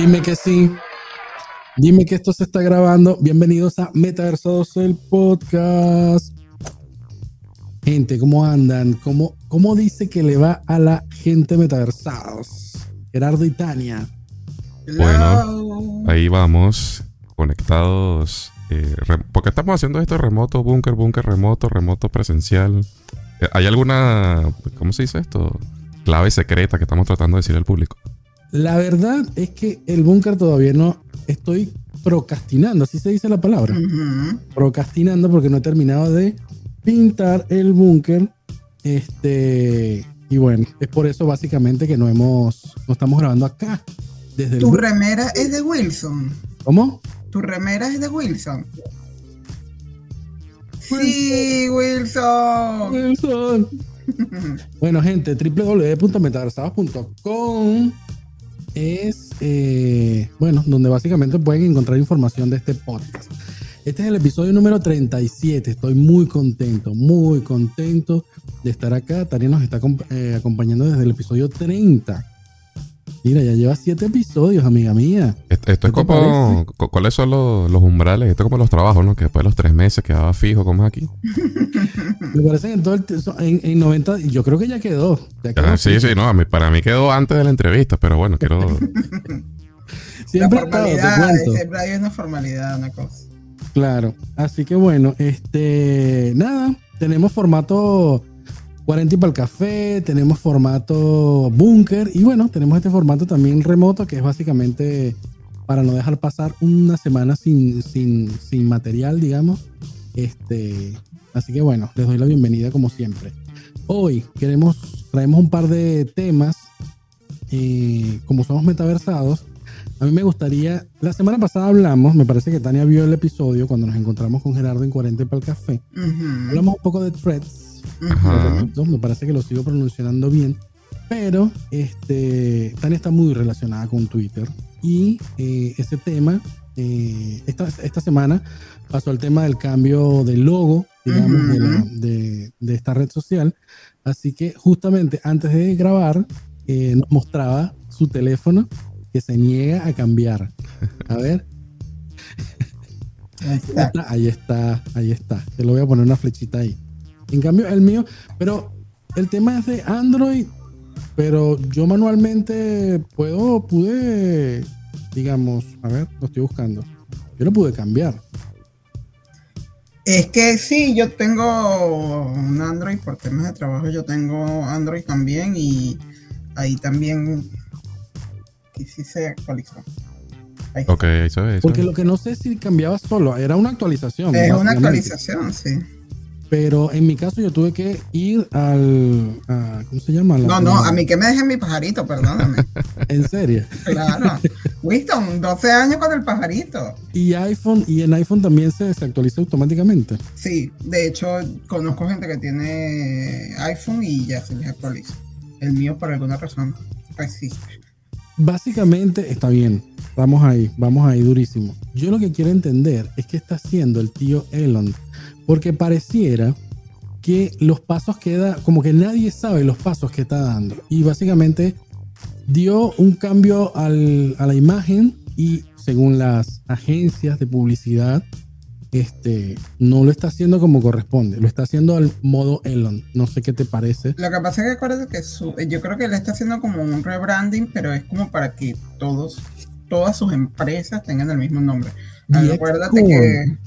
Dime que sí. Dime que esto se está grabando. Bienvenidos a Metaversados, el podcast. Gente, ¿cómo andan? ¿Cómo, ¿Cómo dice que le va a la gente Metaversados? Gerardo y Tania. Bueno, ahí vamos, conectados. Eh, ¿Por qué estamos haciendo esto remoto, búnker, búnker remoto, remoto presencial? Eh, ¿Hay alguna, cómo se dice esto? Clave secreta que estamos tratando de decir al público. La verdad es que el búnker todavía no estoy procrastinando, así se dice la palabra. Procrastinando porque no he terminado de pintar el búnker. Este, y bueno, es por eso básicamente que no hemos, no estamos grabando acá. Desde tu remera es de Wilson. ¿Cómo? Tu remera es de Wilson. Sí, Wilson. Wilson. bueno, gente, www.metaversados.com es, eh, bueno, donde básicamente pueden encontrar información de este podcast. Este es el episodio número 37. Estoy muy contento, muy contento de estar acá. Tania nos está eh, acompañando desde el episodio 30. Mira, ya lleva siete episodios, amiga mía. Esto, es como. ¿Cuáles son los, umbrales? Esto es como los trabajos, ¿no? Que después de los tres meses quedaba fijo, ¿cómo es aquí? Me parece que en todo el. En, en 90. Yo creo que ya quedó. Ah, sí, sí, no. para mí quedó antes de la entrevista, pero bueno, quiero. siempre, la siempre hay una formalidad, una cosa. Claro. Así que bueno, este. Nada. Tenemos formato 40 para el café, tenemos formato búnker y bueno, tenemos este formato también remoto que es básicamente para no dejar pasar una semana sin, sin, sin material, digamos. Este, así que bueno, les doy la bienvenida como siempre. Hoy queremos, traemos un par de temas. Eh, como somos metaversados, a mí me gustaría, la semana pasada hablamos, me parece que Tania vio el episodio cuando nos encontramos con Gerardo en 40 para el café. Hablamos un poco de threads me parece que lo sigo pronunciando bien. Pero este, Tania está muy relacionada con Twitter. Y eh, ese tema, eh, esta, esta, semana pasó el tema del cambio del logo, digamos, de, de, esta red social. Así que justamente antes de grabar, eh, nos mostraba su teléfono que se niega a cambiar. A ver. Ahí está. ahí está, ahí está. Te lo voy a poner una flechita ahí. En cambio, el mío, pero el tema es de Android, pero yo manualmente puedo, pude, digamos, a ver, lo estoy buscando. Yo lo pude cambiar. Es que sí, yo tengo un Android por temas de trabajo, yo tengo Android también y ahí también y sí se actualizó. ok, eso es. Porque lo que no sé si cambiaba solo, era una actualización. Es una actualización, sí. Pero en mi caso yo tuve que ir al... ¿Cómo se llama? no, no, a mí que me dejen mi pajarito, perdóname. ¿En serio? Claro. Winston, 12 años con el pajarito. ¿Y iPhone y en iPhone también se desactualiza automáticamente? Sí, de hecho conozco gente que tiene iPhone y ya se les actualiza. El mío por alguna razón resiste. Básicamente está bien. Vamos ahí, vamos ahí durísimo. Yo lo que quiero entender es qué está haciendo el tío Elon porque pareciera que los pasos que da, como que nadie sabe los pasos que está dando. Y básicamente dio un cambio a la imagen y según las agencias de publicidad, este, no lo está haciendo como corresponde, lo está haciendo al modo Elon. No sé qué te parece. Lo que pasa es que acuérdate que su, yo creo que él está haciendo como un rebranding, pero es como para que todos, todas sus empresas tengan el mismo nombre. Acuérdate que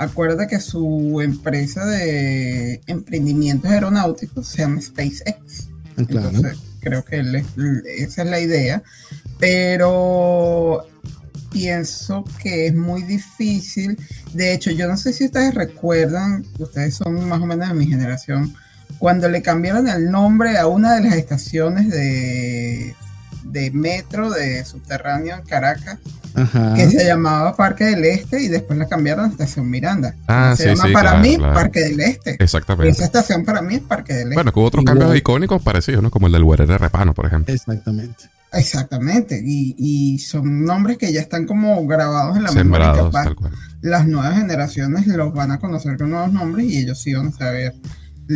Acuerda que su empresa de emprendimientos aeronáuticos se llama SpaceX. Ah, Entonces, creo que esa es la idea. Pero pienso que es muy difícil. De hecho, yo no sé si ustedes recuerdan, ustedes son más o menos de mi generación, cuando le cambiaron el nombre a una de las estaciones de, de metro de subterráneo en Caracas que se llamaba Parque del Este y después la cambiaron a Estación Miranda. Ah, se llama para mí Parque del Este. Exactamente. esa estación para mí es Parque del Este. Bueno, que hubo otros cambios icónicos parecidos, ¿no? Como el del Huere de Repano, por ejemplo. Exactamente. Exactamente. Y, son nombres que ya están como grabados en la memoria. Las nuevas generaciones los van a conocer con nuevos nombres y ellos sí van a saber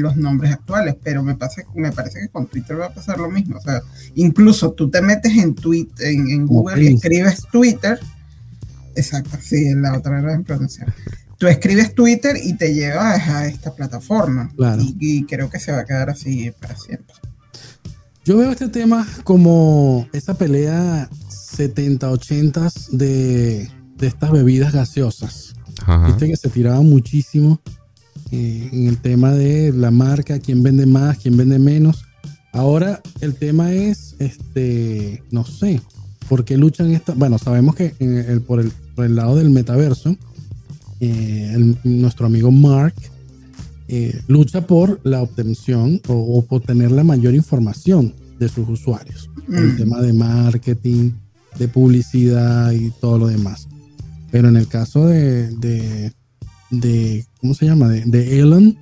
los nombres actuales, pero me, pasa, me parece que con Twitter va a pasar lo mismo. O sea, incluso tú te metes en, Twitter, en, Google y escribes Twitter. Exacto, sí, la otra era en pronunciar. Tú escribes Twitter y te llevas a esta plataforma. Y, creo que se va a quedar así para siempre. Yo veo este tema como esa pelea 70-80 de, de estas bebidas gaseosas. Viste que se tiraba muchísimo eh, en el tema de la marca, quién vende más, quién vende menos. Ahora el tema es, este, no sé, por qué luchan esta. Bueno, sabemos que el, por, el, por, el, lado del metaverso, eh, nuestro amigo Mark eh, lucha por la obtención o, por tener la mayor información de sus usuarios. el mm. tema de marketing, de publicidad y todo lo demás. Pero en el caso de, de, ¿cómo se llama? De, Elon,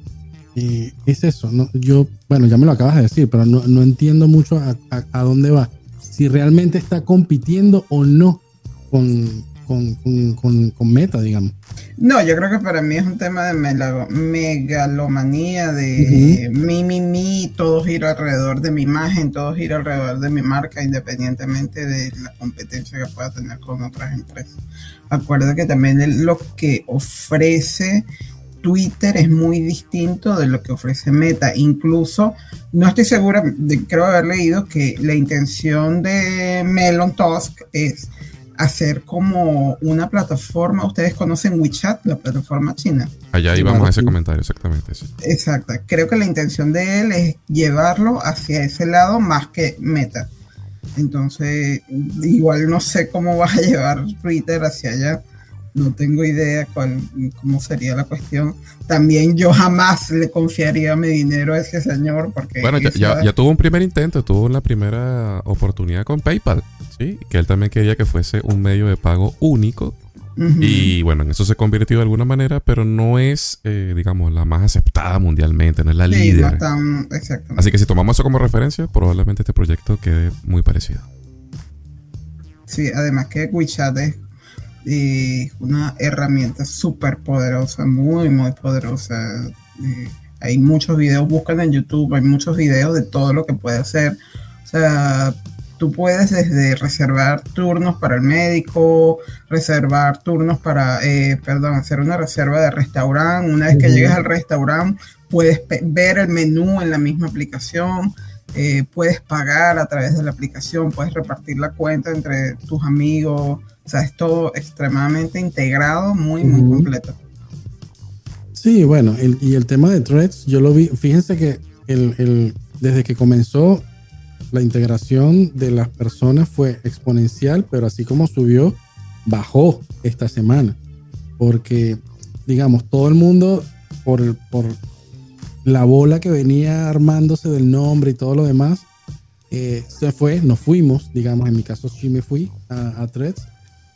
eh, es eso. ¿no? Yo, bueno, ya me lo acabas de decir, pero no, no entiendo mucho a, a, dónde va. Si realmente está compitiendo o no con, con, Meta, digamos. No, yo creo que para mí es un tema de megalomanía, de mi, mi, mi, todo gira alrededor de mi imagen, todo gira alrededor de mi marca, independientemente de la competencia que pueda tener con otras empresas. Acuerda que también lo que ofrece Twitter es muy distinto de lo que ofrece Meta. Incluso, no estoy segura, de, creo haber leído que la intención de Melon Tusk es hacer como una plataforma. Ustedes conocen WeChat, la plataforma china. Allá íbamos a ese comentario, exactamente. Sí. Exacto. Creo que la intención de él es llevarlo hacia ese lado más que Meta. Entonces, igual no sé cómo va a llevar Twitter hacia allá. No tengo idea cuál, cómo sería la cuestión. También yo jamás le confiaría mi dinero a ese señor porque... Bueno, ya, ya, tuvo un primer intento, tuvo la primera oportunidad con PayPal, ¿sí? Que él también quería que fuese un medio de pago único. Y bueno, en eso se convirtió de alguna manera, pero no es, eh, digamos, la más aceptada mundialmente, no es la líder. Así que si tomamos eso como referencia, probablemente este proyecto quede muy parecido. Sí, además que WeChat es una herramienta súper poderosa, muy, muy poderosa. hay muchos videos, buscan en YouTube, hay muchos videos de todo lo que puede hacer. O sea, tú puedes desde reservar turnos para el médico, reservar turnos para, eh, perdón, hacer una reserva de restaurante. Una vez que llegues al restaurante, puedes ver el menú en la misma aplicación. Eh, puedes pagar a través de la aplicación, puedes repartir la cuenta entre tus amigos, o sea, es todo extremadamente integrado, muy, muy completo. Sí, bueno, y el tema de threads, yo lo vi, fíjense que el, desde que comenzó la integración de las personas fue exponencial, pero así como subió, bajó esta semana. Porque, digamos, todo el mundo, por, por la bola que venía armándose del nombre y todo lo demás, eh, se fue, nos fuimos, digamos, en mi caso sí me fui a, a Threads,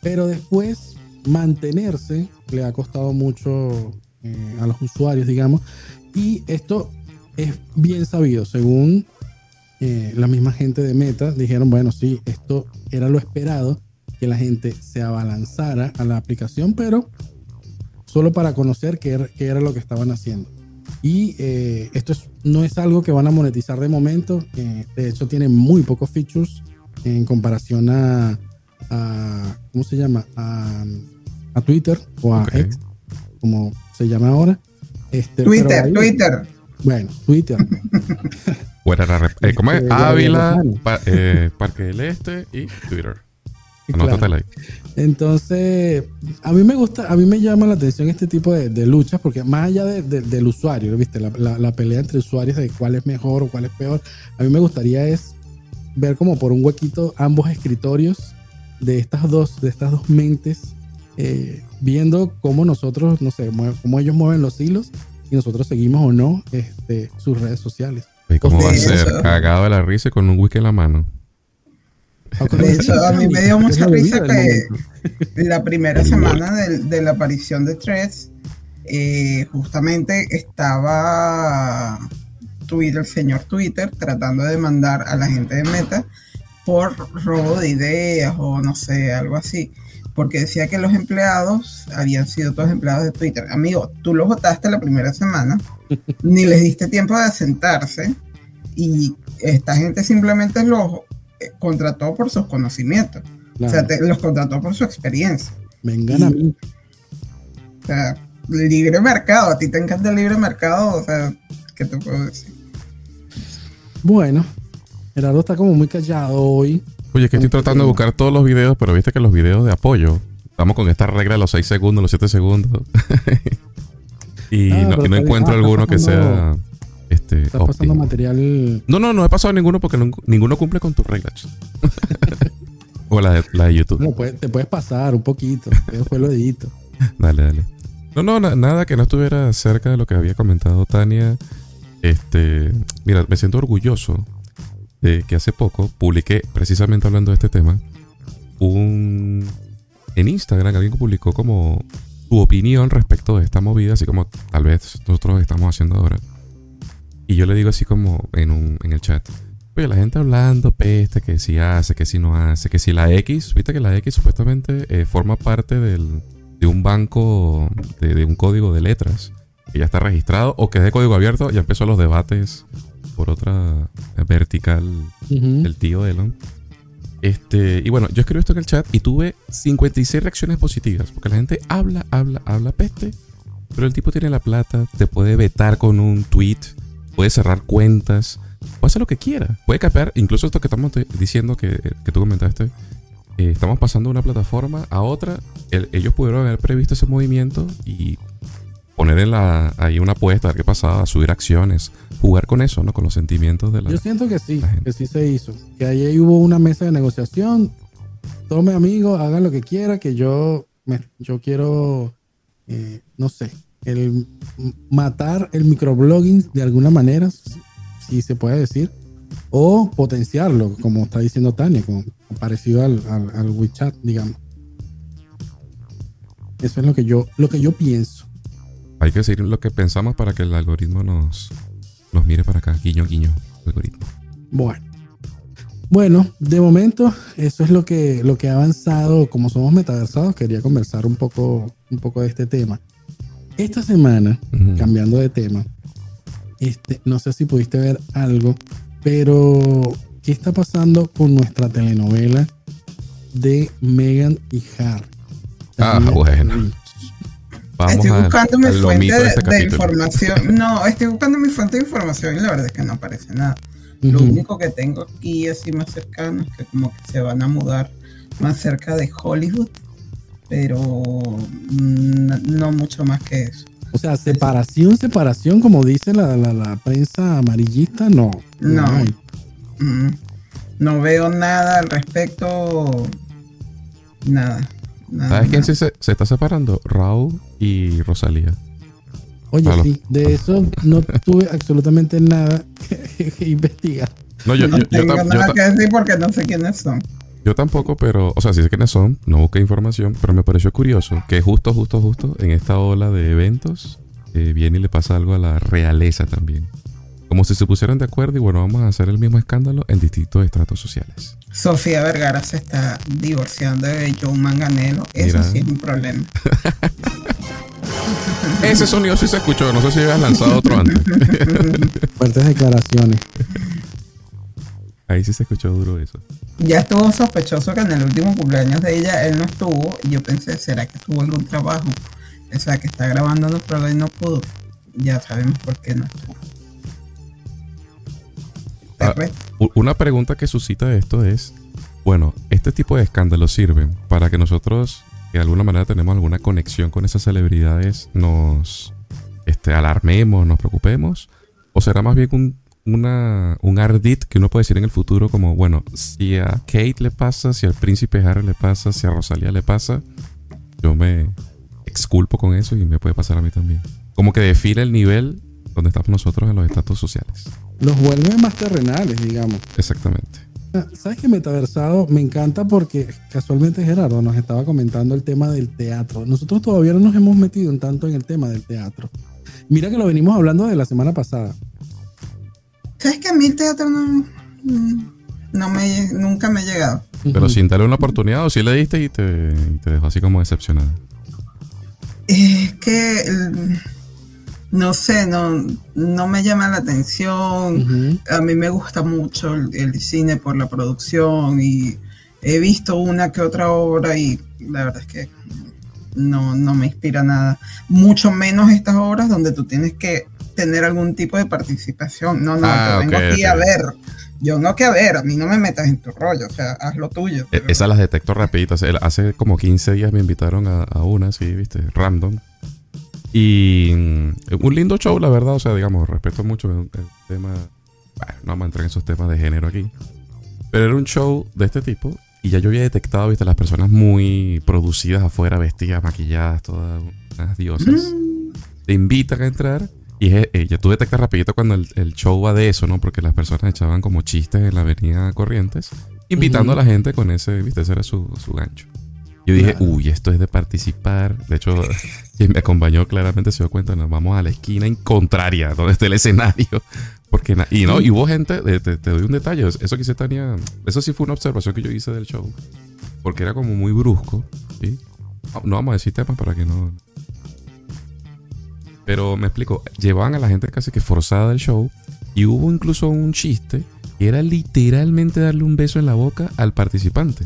pero después mantenerse le ha costado mucho eh, a los usuarios, digamos. Y esto es bien sabido, según eh, la misma gente de Meta, dijeron, bueno, sí, esto era lo esperado, que la gente se abalanzara a la aplicación, pero solo para conocer qué era, qué era lo que estaban haciendo. Y eh, esto no es algo que van a monetizar de momento, de hecho tiene muy pocos features en comparación a, a ¿cómo se llama? A, a Twitter o a X, como se llama ahora. Este, Twitter, Twitter. Bueno, Twitter. eh, ¿Cómo es? Este, Ávila, eh, Parque del Este y Twitter. Claro. Entonces, a mí me gusta, a mí me llama la atención este tipo de, de luchas, porque más allá de, del usuario, ¿viste? La, la, la, pelea entre usuarios de cuál es mejor o cuál es peor, a mí me gustaría es ver como por un huequito ambos escritorios de estas dos, de estas dos mentes, eh, viendo cómo nosotros, no sé, cómo ellos mueven los hilos y nosotros seguimos o no este, sus redes sociales. ¿Y cómo va a ser? Cagado de la risa con un whisky en la mano. De hecho, a mí me dio mucha risa que la primera semana de, la aparición de Threads, eh, justamente estaba Twitter, el señor Twitter, tratando de mandar a la gente de Meta por robo de ideas o no sé, algo así. Porque decía que los empleados habían sido todos empleados de Twitter. Amigo, tú los votaste la primera semana ni les diste tiempo de asentarse y esta gente simplemente los eh, contrató por sus conocimientos. O sea, los contrató por su experiencia. Vengan a mí. O sea, libre mercado, a ti te encanta el libre mercado, o sea, ¿qué te puedo decir? Bueno, Gerardo está como muy callado hoy. Oye, que estoy tratando de buscar todos los videos, pero viste que los videos de apoyo, estamos con esta regla de los 6 segundos, los 7 segundos. y, ah, no, encuentro ah, alguno que sea este, Estás pasando material. No, no, no he pasado ninguno porque ninguno cumple con tus reglas. o la de, la de YouTube. No, te puedes pasar un poquito. Después lo edito. dale, dale. No, no, nada que no estuviera cerca de lo que había comentado Tania. Este, mira, me siento orgulloso que hace poco publiqué, precisamente hablando de este tema, un en Instagram alguien publicó como su opinión respecto de esta movida, así como tal vez nosotros estamos haciendo ahora. Y yo le digo así como en, un, en el chat. Oye, la gente hablando peste, que si hace, que si no hace, que si la X, viste que la X supuestamente eh, forma parte del, de un banco, de, un código de letras, que ya está registrado o que es de código abierto, ya empezó los debates por otra vertical del tío Elon. Este, y bueno, yo escribí esto en el chat y tuve 56 reacciones positivas, porque la gente habla, habla, habla peste, pero el tipo tiene la plata, te puede vetar con un tweet puede cerrar cuentas, puede hacer lo que quiera, puede capear, incluso esto que estamos diciendo que, tú comentaste, eh, estamos pasando de una plataforma a otra, ellos pudieron haber previsto ese movimiento y poner en la, ahí una apuesta, a ver qué pasaba, subir acciones, jugar con eso, ¿no? Con los sentimientos de la Yo siento que sí, que sí se hizo, que ahí hubo una mesa de negociación, tome amigos, hagan lo que quiera, que yo, yo quiero, eh, no sé, el matar el microblogging de alguna manera, si se puede decir, o potenciarlo, como está diciendo Tania, como parecido al, al, WeChat, digamos. Eso es lo que yo, lo que yo pienso. Hay que decir lo que pensamos para que el algoritmo nos, nos mire para acá, guiño, guiño, algoritmo. Bueno. Bueno, de momento, eso es lo que, lo que ha avanzado. Como somos metaversados, quería conversar un poco, un poco de este tema. Esta semana, cambiando de tema, este, no sé si pudiste ver algo, pero ¿qué está pasando con nuestra telenovela de Megan y Harry? Ah, bueno. Estoy buscando mi fuente de, este información. No, estoy buscando mi fuente de información y la verdad es que no aparece nada. Lo único que tengo aquí así más cercano es que como que se van a mudar más cerca de Hollywood pero no, mucho más que eso. O sea, separación, separación, como dice la, la, prensa amarillista, no. No. No, veo nada al respecto. Nada. ¿Sabes quién se, se, está separando? Raúl y Rosalía. Oye, sí, de eso no tuve absolutamente nada que, investigar. No, yo, no tengo nada que decir porque no sé quiénes son. Yo tampoco, pero, o sea, sí sé quiénes son, no busqué información, pero me pareció curioso que justo, justo, justo en esta ola de eventos eh, viene y le pasa algo a la realeza también. Como si se pusieran de acuerdo y bueno, vamos a hacer el mismo escándalo en distintos estratos sociales. Sofía Vergara se está divorciando de Joe Manganelo. Eso sí es un problema. Ese sonido sí se escuchó. No sé si habías lanzado otro antes. Fuertes declaraciones. Ahí sí se escuchó duro eso. Ya estuvo sospechoso que en el último cumpleaños de ella él no estuvo y yo pensé, ¿será que tuvo algún trabajo? O sea, que está grabándonos pero él no pudo. Ya sabemos por qué no estuvo. Ah, una pregunta que suscita esto es, bueno, este tipo de escándalos sirven para que nosotros, de alguna manera tenemos alguna conexión con esas celebridades, nos este, alarmemos, nos preocupemos, o será más bien un una, un ardit que uno puede decir en el futuro como, bueno, si a Kate le pasa, si al príncipe Harry le pasa, si a Rosalía le pasa, yo me exculpo con eso y me puede pasar a mí también. Como que define el nivel donde estamos nosotros en los estatus sociales. Los vuelve más terrenales, digamos. Exactamente. ¿Sabes que Metaversado me encanta porque casualmente Gerardo nos estaba comentando el tema del teatro? Nosotros todavía no nos hemos metido en tanto en el tema del teatro. Mira que lo venimos hablando de la semana pasada. ¿Sabes que a mí el teatro no, no me, nunca me ha llegado? Pero sin darle una oportunidad o si le diste y te, te dejó así como decepcionada. Es que no sé, no, no me llama la atención. A mí me gusta mucho el, cine por la producción y he visto una que otra obra y la verdad es que no, no me inspira nada. Mucho menos estas obras donde tú tienes que tener algún tipo de participación. No, no, ah, tengo aquí a ver. Yo no que a ver, a mí no me metas en tu rollo, o sea, haz lo tuyo. E, esas las detecto rapidito. Hace como 15 días me invitaron a, a una, sí, viste, random. Y mm, un lindo show, la verdad. O sea, digamos, respeto mucho el, tema. Bueno, no vamos a entrar en esos temas de género aquí. Pero era un show de este tipo. Y ya yo había detectado, viste, las personas muy producidas afuera, vestidas, maquilladas, todas unas diosas. Mm. Te invitan a entrar. Y eh, ya tú detectas rapidito cuando el, show va de eso, ¿no? Porque las personas echaban como chistes en la avenida Corrientes. Invitando a la gente con ese, viste, ese era su, su gancho. Yo dije, uy, esto es de participar. De hecho, quien me acompañó claramente se dio cuenta, nos vamos a la esquina en contraria, donde está el escenario. Porque y no, y hubo gente, te, doy un detalle, eso que hice Tania, eso sí fue una observación que yo hice del show. Porque era como muy brusco, ¿sí? No vamos a decir temas para que no... Pero me explico, llevaban a la gente casi que forzada del show y hubo incluso un chiste que era literalmente darle un beso en la boca al participante.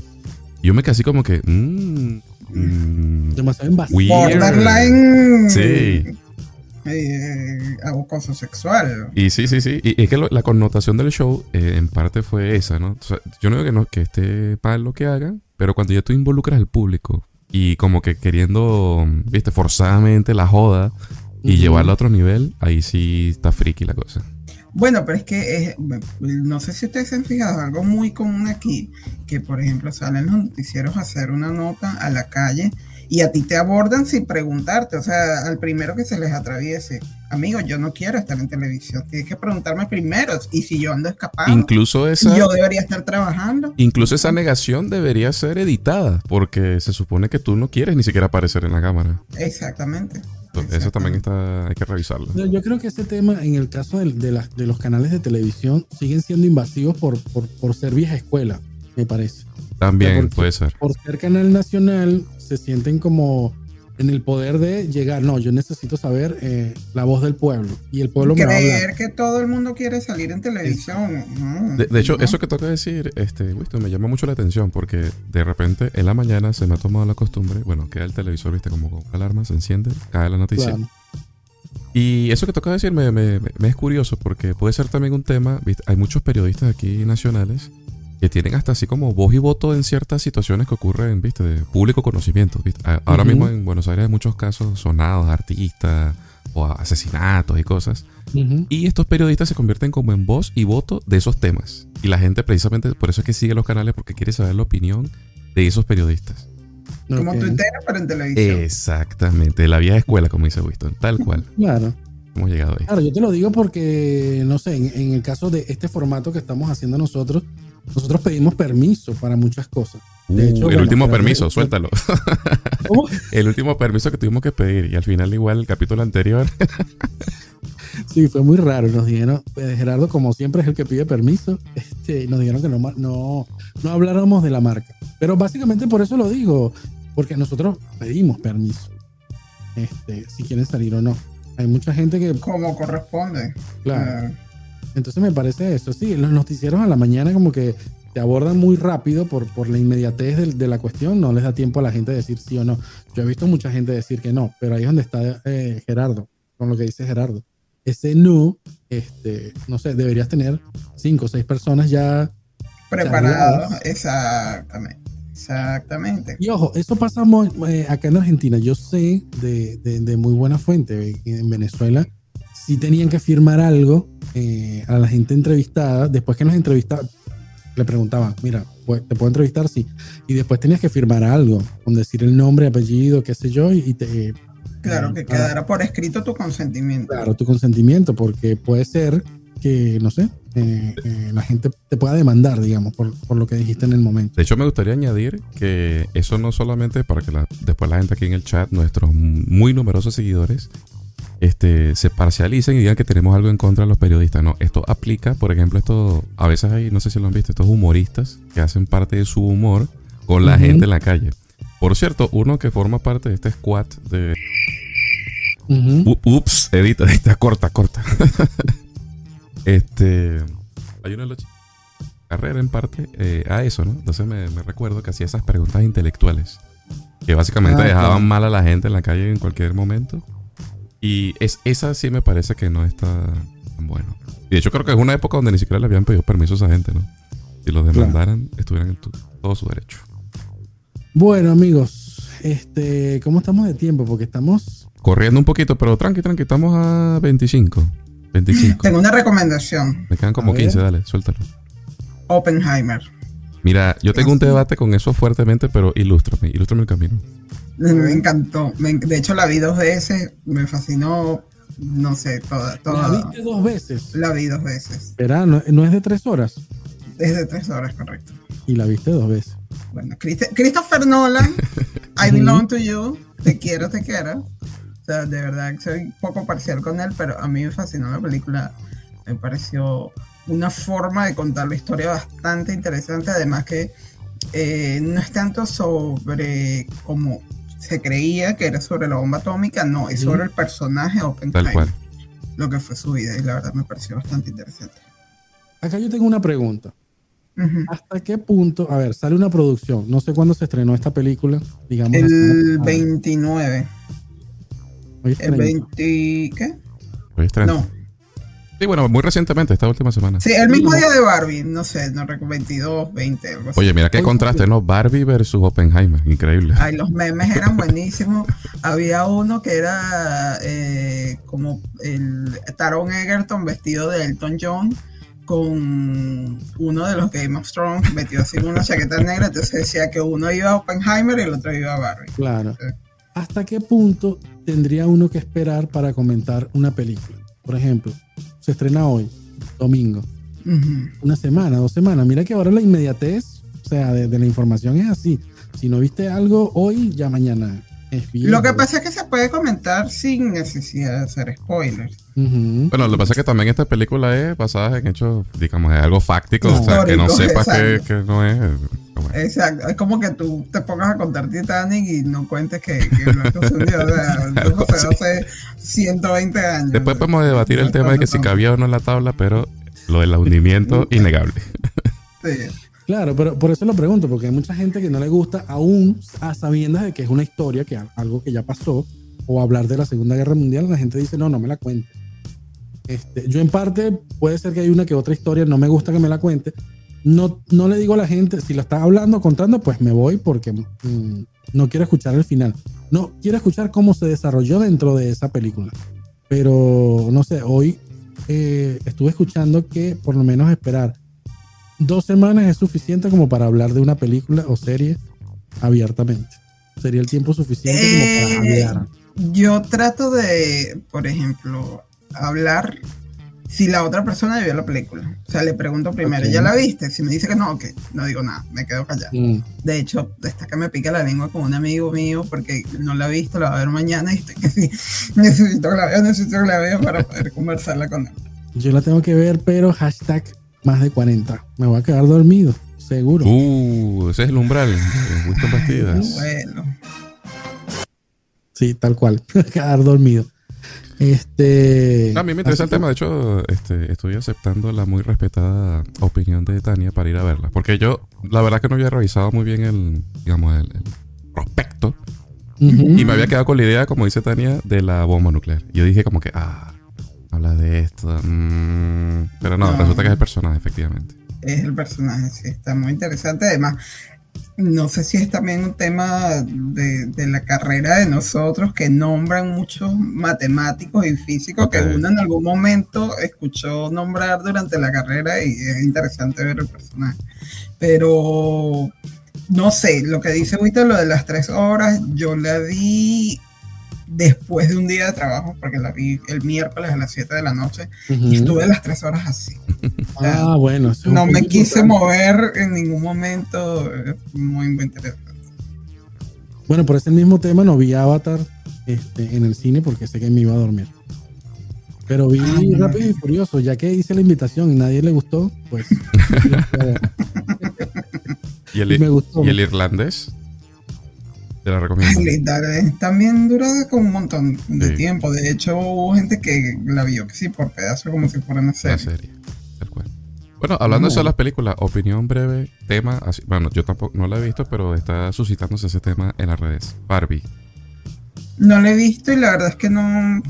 Yo me quedé como que. Mmm, Demasiado Borderline. Sí. Eh, acoso sexual. Y sí, sí, sí. Y es que la connotación del show eh, en parte fue esa, ¿no? yo no digo que, no, que esté mal lo que hagan, pero cuando ya tú involucras al público y como que queriendo, viste, forzadamente la joda y llevarla a otro nivel, ahí sí está friki la cosa. Bueno, pero es que no sé si ustedes se han fijado, algo muy común aquí, que por ejemplo salen los noticieros a hacer una nota a la calle y a ti te abordan sin preguntarte, o sea, al primero que se les atraviese, amigo, yo no quiero estar en televisión, tienes que preguntarme primero, y si yo ando escapando, incluso esa, yo debería estar trabajando. Incluso esa negación debería ser editada, porque se supone que tú no quieres ni siquiera aparecer en la cámara. Exactamente. Eso también está, hay que revisarlo. Yo creo que este tema, en el caso de, de, los canales de televisión, siguen siendo invasivos por, por, por ser vieja escuela, me parece. También puede ser. Por ser canal nacional, se sienten como en el poder de llegar. No, yo necesito saber eh, la voz del pueblo. Y el pueblo me va a hablar. que todo el mundo quiere salir en televisión. de, hecho, eso que toca decir, este, me llama mucho la atención porque de repente en la mañana se me ha tomado la costumbre, bueno, queda el televisor, viste, como con alarma, se enciende, cae la noticia. Y eso que toca decir me, me, me, es curioso porque puede ser también un tema, ¿viste? hay muchos periodistas aquí nacionales que tienen hasta así como voz y voto en ciertas situaciones que ocurren, ¿viste? De público conocimiento, Ahora mismo en Buenos Aires hay muchos casos sonados, artistas o asesinatos y cosas. Y estos periodistas se convierten como en voz y voto de esos temas. Y la gente precisamente por eso es que sigue los canales porque quiere saber la opinión de esos periodistas. Como Twitter, pero en televisión. Exactamente, la vieja escuela, como dice Winston, tal cual. Claro. Hemos llegado ahí. Claro, yo te lo digo porque, no sé, en el caso de este formato que estamos haciendo nosotros, nosotros pedimos permiso para muchas cosas. Uh, el último permiso, suéltalo. el último permiso que tuvimos que pedir y al final igual el capítulo anterior. sí, fue muy raro. Nos dijeron, eh, Gerardo como siempre es el que pide permiso, este, nos dijeron que no, no, no habláramos de la marca. Pero básicamente por eso lo digo, porque nosotros pedimos permiso. Este, si quieren salir o no. Hay mucha gente que... Como corresponde. Claro. Entonces me parece eso, sí, los noticieros a la mañana como que te abordan muy rápido por, por la inmediatez de, la cuestión, no les da tiempo a la gente decir sí o no. Yo he visto mucha gente decir que no, pero ahí es donde está eh, Gerardo, con lo que dice Gerardo. Ese no, este, no sé, deberías tener cinco o seis personas ya preparados. Exactamente. Exactamente. Y ojo, eso pasa eh, acá en Argentina. Yo sé de, de muy buena fuente en Venezuela si tenían que firmar algo eh, a la gente entrevistada, después que nos entrevistaban, le preguntaban, mira, pues, ¿te puedo entrevistar? Sí. Y después tenías que firmar algo, con decir el nombre, apellido, qué sé yo, y te... Claro, que quedara por escrito tu consentimiento. Claro, tu consentimiento, porque puede ser que, no sé, eh, eh, la gente te pueda demandar, digamos, por, por, lo que dijiste en el momento. De hecho, me gustaría añadir que eso no solamente para que la, después la gente aquí en el chat, nuestros muy numerosos seguidores, este, se parcialicen y digan que tenemos algo en contra de los periodistas. No, esto aplica, por ejemplo, esto, a veces hay, no sé si lo han visto, estos humoristas que hacen parte de su humor con la gente en la calle. Por cierto, uno que forma parte de este squad de Ups, edita, edita, corta, corta. este. Hay una carrera en parte eh, a eso, ¿no? Entonces me, recuerdo que hacía esas preguntas intelectuales. Que básicamente ah, dejaban mal a la gente en la calle en cualquier momento. Y es, esa sí me parece que no está tan bueno. Y de hecho creo que es una época donde ni siquiera le habían pedido permiso a esa gente, ¿no? Si los demandaran, estuvieran en todo su derecho. Bueno, amigos, este, ¿cómo estamos de tiempo? Porque estamos corriendo un poquito, pero tranqui, tranqui, estamos a 25. 25. Tengo una recomendación. Me quedan como 15, dale, suéltalo. Oppenheimer. Mira, yo tengo un debate con eso fuertemente, pero ilústrame, ilústrame el camino. Me encantó. de hecho, la vi dos veces, me fascinó, no sé, toda. toda ¿La viste dos veces? La vi dos veces. Espera, ¿no, es de tres horas? Es de tres horas, correcto. Y la viste dos veces. Bueno, Christopher Nolan, I belong to you, te quiero, te quiero. O sea, de verdad soy poco parcial con él, pero a mí me fascinó la película. Me pareció una forma de contar la historia bastante interesante, además que eh, no es tanto sobre como se creía que era sobre la bomba atómica, no, es sobre el personaje Oppenheimer, lo que fue su vida y la verdad me pareció bastante interesante. Acá yo tengo una pregunta. ¿Hasta qué punto? A ver, sale una producción. No sé cuándo se estrenó esta película. Digamos. El 29. el 20. ¿Qué? No. Sí, bueno, muy recientemente, esta última semana. Sí, el mismo día de Barbie, no sé, no recuerdo, 22, 20, Oye, mira qué contraste, ¿no? Barbie versus Oppenheimer, increíble. Ay, los memes eran buenísimos. Había uno que era eh, como el Taron Egerton vestido de Elton John con uno de los Game of Thrones metido así en una chaqueta negra, entonces decía que uno iba a Oppenheimer y el otro iba a Barbie. Claro. ¿Hasta qué punto tendría uno que esperar para comentar una película? Por ejemplo, se estrena hoy, domingo. Una semana, dos semanas. Mira que ahora la inmediatez, o sea, de, la información es así. Si no viste algo hoy, ya mañana es bien. Lo que pasa es que se puede comentar sin necesidad de hacer spoilers. Bueno, lo que pasa es que también esta película es basada en hechos, digamos, es algo fáctico, o sea, que no sepas que, que, no es. Exacto, es como que tú te pongas a contar Titanic y no cuentes que, que no sucedió, o sea, hace 120 años. Después podemos debatir el tema de que si cabía o no en la tabla, pero lo del hundimiento, innegable. Sí. Claro, pero por eso lo pregunto, porque hay mucha gente que no le gusta aún a sabiendas de que es una historia, que algo que ya pasó, o hablar de la Segunda Guerra Mundial, la gente dice, no, no me la cuente. Este, yo en parte puede ser que hay una que otra historia, no me gusta que me la cuente, no, no le digo a la gente, si lo está hablando, contando, pues me voy porque mm, no quiero escuchar el final. No, quiero escuchar cómo se desarrolló dentro de esa película. Pero, no sé, hoy eh, estuve escuchando que por lo menos esperar dos semanas es suficiente como para hablar de una película o serie abiertamente. Sería el tiempo suficiente como para eh, hablar. Yo trato de, por ejemplo, hablar si la otra persona vio la película. O sea, le pregunto primero, ¿ya la viste? Si me dice que no, ok, no digo nada, me quedo callado. Mm. De hecho, está que me pica la lengua con un amigo mío porque no la ha visto, la va a ver mañana y estoy que sí, necesito que la vea, necesito que la vea para poder conversarla con él. Yo la tengo que ver, pero hashtag más de 40. Me voy a quedar dormido, seguro. Uh, ese es el umbral. Bueno. Sí, tal cual. quedar dormido. Este. A mí me interesa el tema. De hecho, este, estoy aceptando la muy respetada opinión de Tania para ir a verla. Porque yo, la verdad, que no había revisado muy bien el, digamos, el, prospecto. Y me había quedado con la idea, como dice Tania, de la bomba nuclear. Y yo dije, como que, ah, habla de esto. Mm". pero no, resulta que es el personaje, efectivamente. Es el personaje, sí, está muy interesante. Además, no sé si es también un tema de, la carrera de nosotros que nombran muchos matemáticos y físicos que uno en algún momento escuchó nombrar durante la carrera y es interesante ver el personaje. Pero no sé, lo que dice Víctor, lo de las tres horas, yo la vi después de un día de trabajo, porque la vi el miércoles a las 7 de la noche y estuve las tres horas así. ah, bueno. No me quise mover en ningún momento, muy, muy interesante. Bueno, por ese mismo tema no vi Avatar este, en el cine porque sé que me iba a dormir. Pero vi Rápido y Furioso, ya que hice la invitación y nadie le gustó, pues... ¿Y, el, ¿Y el irlandés? Te la recomiendo. También dura con un montón de tiempo. De hecho, hubo gente que la vio que sí, por pedazo, como si fuera una serie. Una serie, tal cual. Bueno, hablando de eso de las películas, opinión breve, tema, así, bueno, yo tampoco no la he visto, pero está suscitándose ese tema en las redes. Barbie. No la he visto y la verdad es que no,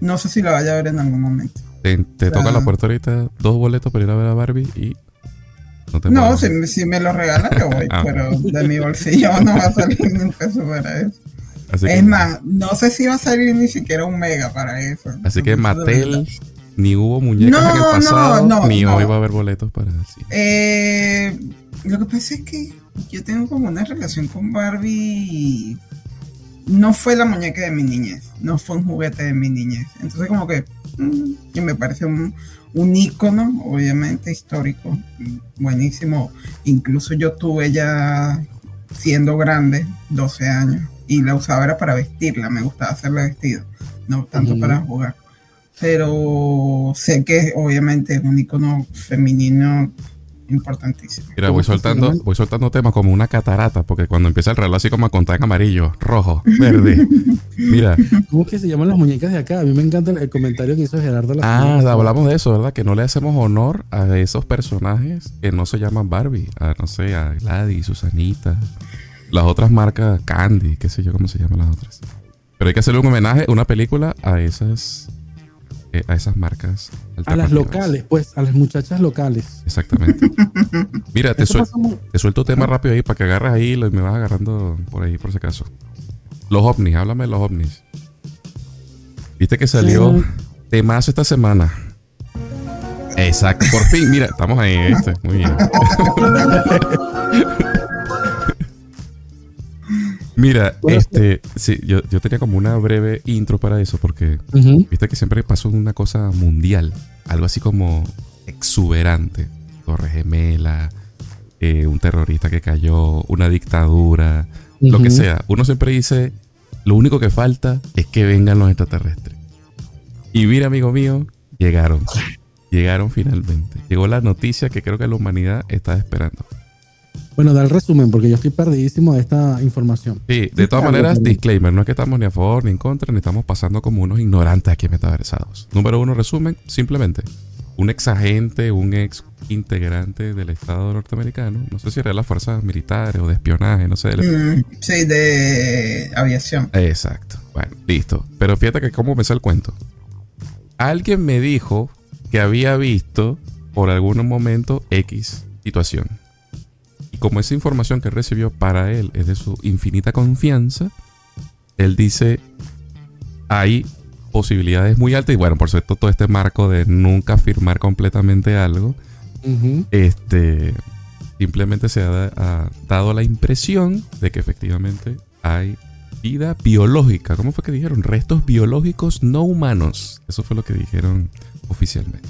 no, sé si la vaya a ver en algún momento. Te, toca la puerta ahorita, dos boletos para ir a ver a Barbie y no, si, me lo regalan, yo voy, ah. pero de mi bolsillo no va a salir ni un peso para eso. es más, no sé si va a salir ni siquiera un mega para eso. Así que Mattel, ni hubo muñecas en el pasado, ni hoy va a haber boletos para así. Eh, lo que pasa es que yo tengo como una relación con Barbie. No fue la muñeca de mi niñez, no fue un juguete de mi niñez. Entonces, como que, mm, me parece un, un ícono, obviamente histórico, buenísimo. Incluso yo tuve ya siendo grande, 12 años, y la usaba era para vestirla, me gustaba hacerla vestido, no tanto para jugar. Pero sé que obviamente es un ícono femenino importantísimo. Mira, voy soltando, voy soltando temas como una catarata, porque cuando empieza el reloj así como a contar en amarillo, rojo, verde. Mira. ¿Cómo es que se llaman las muñecas de acá? A mí me encanta el, comentario que hizo Gerardo. ah, hablamos de eso, ¿verdad? Que no le hacemos honor a esos personajes que no se llaman Barbie. A, no sé, a Gladys, Susanita. Las otras marcas, Candy, qué sé yo cómo se llaman las otras. Pero hay que hacerle un homenaje, una película a esas eh, a esas marcas. A las locales, pues, a las muchachas locales. Exactamente. Mira, te, suelto tema rápido ahí para que agarres ahí y me vas agarrando por ahí, por si acaso. Los ovnis, háblame de los ovnis. Viste que salió sí. más esta semana. Exacto, por fin, mira, estamos ahí, este, muy bien. Mira, este, sí, yo, yo, tenía como una breve intro para eso, porque viste que siempre pasó una cosa mundial, algo así como exuberante. Torre Gemela, eh, un terrorista que cayó, una dictadura, lo que sea. Uno siempre dice, lo único que falta es que vengan los extraterrestres. Y mira, amigo mío, llegaron. Llegaron finalmente. Llegó la noticia que creo que la humanidad está esperando. Bueno, da el resumen porque yo estoy perdidísimo de esta información. Sí, de todas maneras, disclaimer, no es que estamos ni a favor ni en contra, ni estamos pasando como unos ignorantes aquí metaversados. Número uno, resumen, simplemente, un ex agente, un ex integrante del Estado norteamericano, no sé si era de las fuerzas militares o de espionaje, no sé. Mm, sí, de aviación. Exacto. Bueno, listo. Pero fíjate que cómo empezó el cuento. Alguien me dijo que había visto por algún momento X situación y como esa información que recibió para él es de su infinita confianza, él dice, hay posibilidades muy altas y bueno, por cierto, todo este marco de nunca firmar completamente algo, este, simplemente se ha, dado la impresión de que efectivamente hay vida biológica. ¿Cómo fue que dijeron? Restos biológicos no humanos. Eso fue lo que dijeron oficialmente.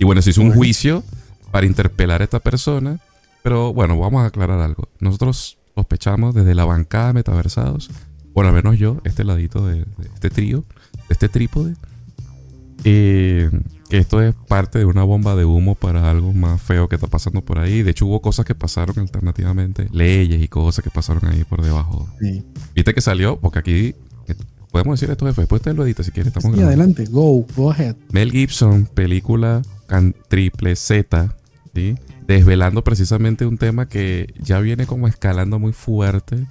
Y bueno, se hizo un juicio para interpelar a esta persona pero bueno, vamos a aclarar algo. Nosotros sospechamos desde la bancada metaversados, bueno, al menos yo, este ladito de, este trío, de este trípode, eh, que esto es parte de una bomba de humo para algo más feo que está pasando por ahí. De hecho, hubo cosas que pasaron alternativamente, leyes y cosas que pasaron ahí por debajo. Viste que salió, porque aquí eh, podemos decir esto después te lo edita si quieres. Estamos sí, adelante, go, go ahead. Mel Gibson, película can, triple Z, ¿sí? desvelando precisamente un tema que ya viene como escalando muy fuerte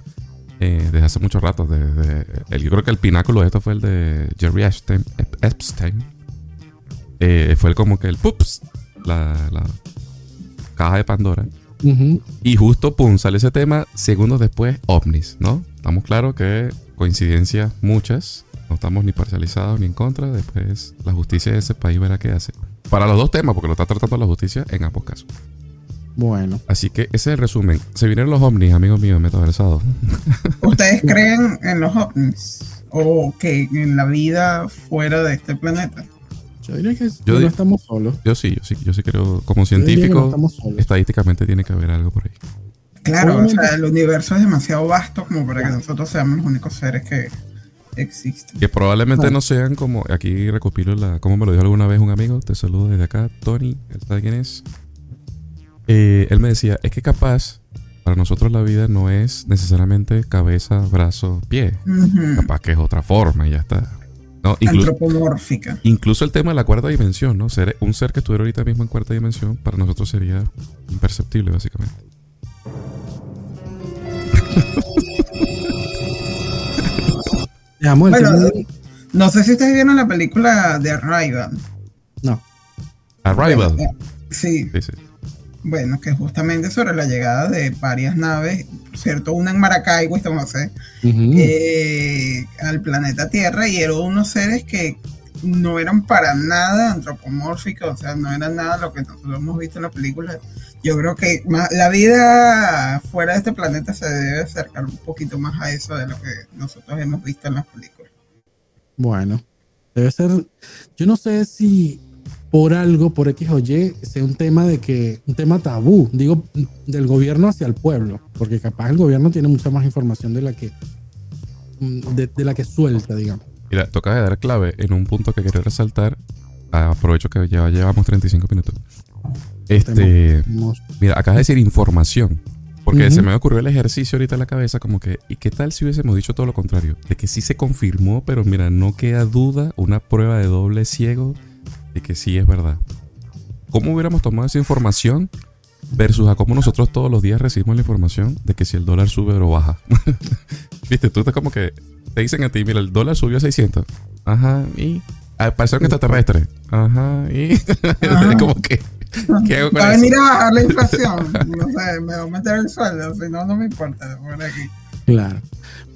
eh, desde hace mucho rato. Desde, el, yo creo que el pináculo de esto fue el de Jerry Epstein. Eh, fue como que el pups, la, caja de Pandora. Y justo, pum, sale ese tema, segundos después, ovnis, ¿no? Estamos claros que coincidencias muchas, no estamos ni parcializados ni en contra, después la justicia de ese país verá qué hace. Para los dos temas, porque lo está tratando la justicia en ambos casos. Bueno. Así que ese es el resumen. Se vienen los ovnis, amigos míos, metaversados. ¿Ustedes creen en los ovnis? ¿O que en la vida fuera de este planeta? Yo diría que no estamos solos. Yo sí, yo sí, yo sí creo, como científico, estadísticamente tiene que haber algo por ahí. Claro, o sea, el universo es demasiado vasto como para que nosotros seamos los únicos seres que existen. Que probablemente no sean como, aquí recopilo la, como me lo dijo alguna vez un amigo, te saludo desde acá, Tony, ¿él sabe quién es? Eh, él me decía, es que capaz para nosotros la vida no es necesariamente cabeza, brazo, pie. Capaz que es otra forma y ya está. Antropomórfica. Incluso el tema de la cuarta dimensión, ¿no? Ser, un ser que estuviera ahorita mismo en cuarta dimensión, para nosotros sería imperceptible, básicamente. no sé si ustedes vieron la película de Arrival. No. Arrival. sí. sí, sí. Bueno, que justamente sobre la llegada de varias naves, ¿cierto? Una en Maracaibo, estamos a eh, al planeta Tierra y eran unos seres que no eran para nada antropomórficos, o sea, no eran nada lo que nosotros hemos visto en la película. Yo creo que la vida fuera de este planeta se debe acercar un poquito más a eso de lo que nosotros hemos visto en las películas. Bueno, debe ser, yo no sé si por algo, por X o Y, sea un tema de que, un tema tabú, digo, del gobierno hacia el pueblo, porque capaz el gobierno tiene mucha más información de la que, mm, de, la que suelta, digamos. Mira, toca de dar clave en un punto que quería resaltar. Aprovecho que ya llevamos 35 minutos. Este, mira, acá de decir información. Porque se me ocurrió el ejercicio ahorita en la cabeza, como que, ¿y qué tal si hubiésemos dicho todo lo contrario? De que sí se confirmó, pero mira, no queda duda, una prueba de doble ciego que sí es verdad. ¿Cómo hubiéramos tomado esa información versus a cómo nosotros todos los días recibimos la información de que si el dólar sube o baja? Viste, tú estás como que te dicen a ti, mira, el dólar subió a 600. Ajá, y parece un extraterrestre. Ajá, y como que ¿Qué hago con Va a venir a bajar la inflación. No sé, me va a meter el sueldo, si no, no me importa. Por aquí. Claro.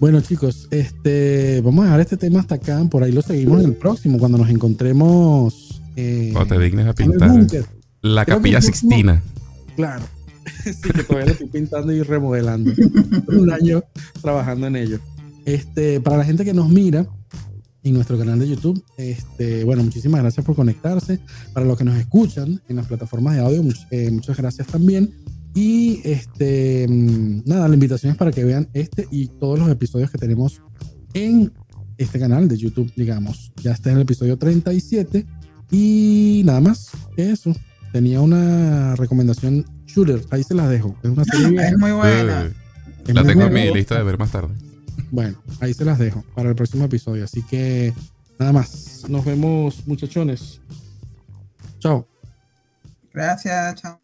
Bueno, chicos, este, vamos a dejar este tema hasta acá. Por ahí lo seguimos en el próximo, cuando nos encontremos eh, te dignes a pintar la capilla Sixtina. Claro. sí, que todavía lo estoy pintando y remodelando. Un año trabajando en ello. Este, para la gente que nos mira en nuestro canal de YouTube, este, bueno, muchísimas gracias por conectarse. Para los que nos escuchan en las plataformas de audio, eh, muchas gracias también. Y este, mm, nada, la invitación es para que vean este y todos los episodios que tenemos en este canal de YouTube, digamos. Ya está en el episodio 37 y nada más que eso. Tenía una recomendación shooter, ahí se las dejo. Es una serie. Es muy buena. la tengo en mi lista de ver más tarde. Bueno, ahí se las dejo para el próximo episodio. Así que nada más. Nos vemos, muchachones. Chao. Gracias, chao.